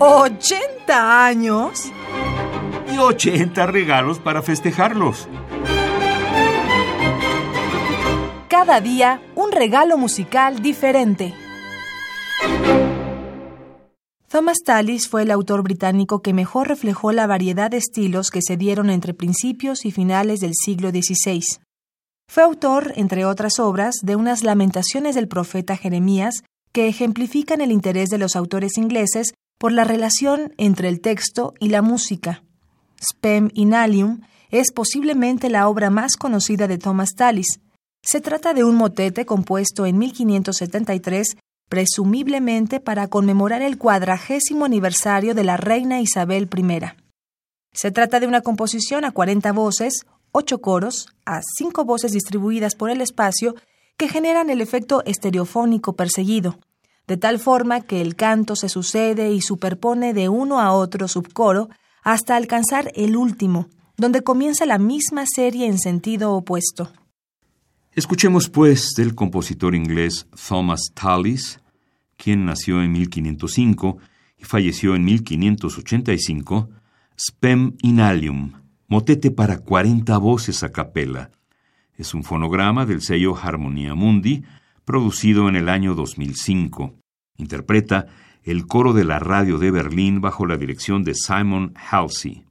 ¿80 años? Y 80 regalos para festejarlos. Cada día un regalo musical diferente. Thomas Tallis fue el autor británico que mejor reflejó la variedad de estilos que se dieron entre principios y finales del siglo XVI. Fue autor, entre otras obras, de unas lamentaciones del profeta Jeremías que ejemplifican el interés de los autores ingleses por la relación entre el texto y la música. Spem Inalium es posiblemente la obra más conocida de Thomas Tallis. Se trata de un motete compuesto en 1573, presumiblemente para conmemorar el cuadragésimo aniversario de la reina Isabel I. Se trata de una composición a 40 voces, ocho coros, a cinco voces distribuidas por el espacio, que generan el efecto estereofónico perseguido de tal forma que el canto se sucede y superpone de uno a otro subcoro hasta alcanzar el último, donde comienza la misma serie en sentido opuesto. Escuchemos pues del compositor inglés Thomas Tallis, quien nació en 1505 y falleció en 1585, Spem Inalium, motete para 40 voces a capela. Es un fonograma del sello Harmonia Mundi, producido en el año 2005. Interpreta el coro de la radio de Berlín bajo la dirección de Simon Halsey.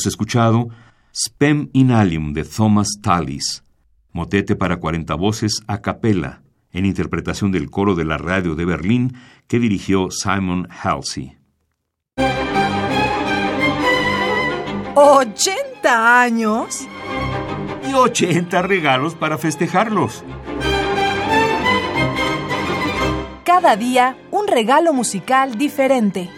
Hemos escuchado Spem Inalium de Thomas Tallis, motete para 40 voces a capella, en interpretación del coro de la radio de Berlín que dirigió Simon Halsey. ¿80 años? Y 80 regalos para festejarlos. Cada día un regalo musical diferente.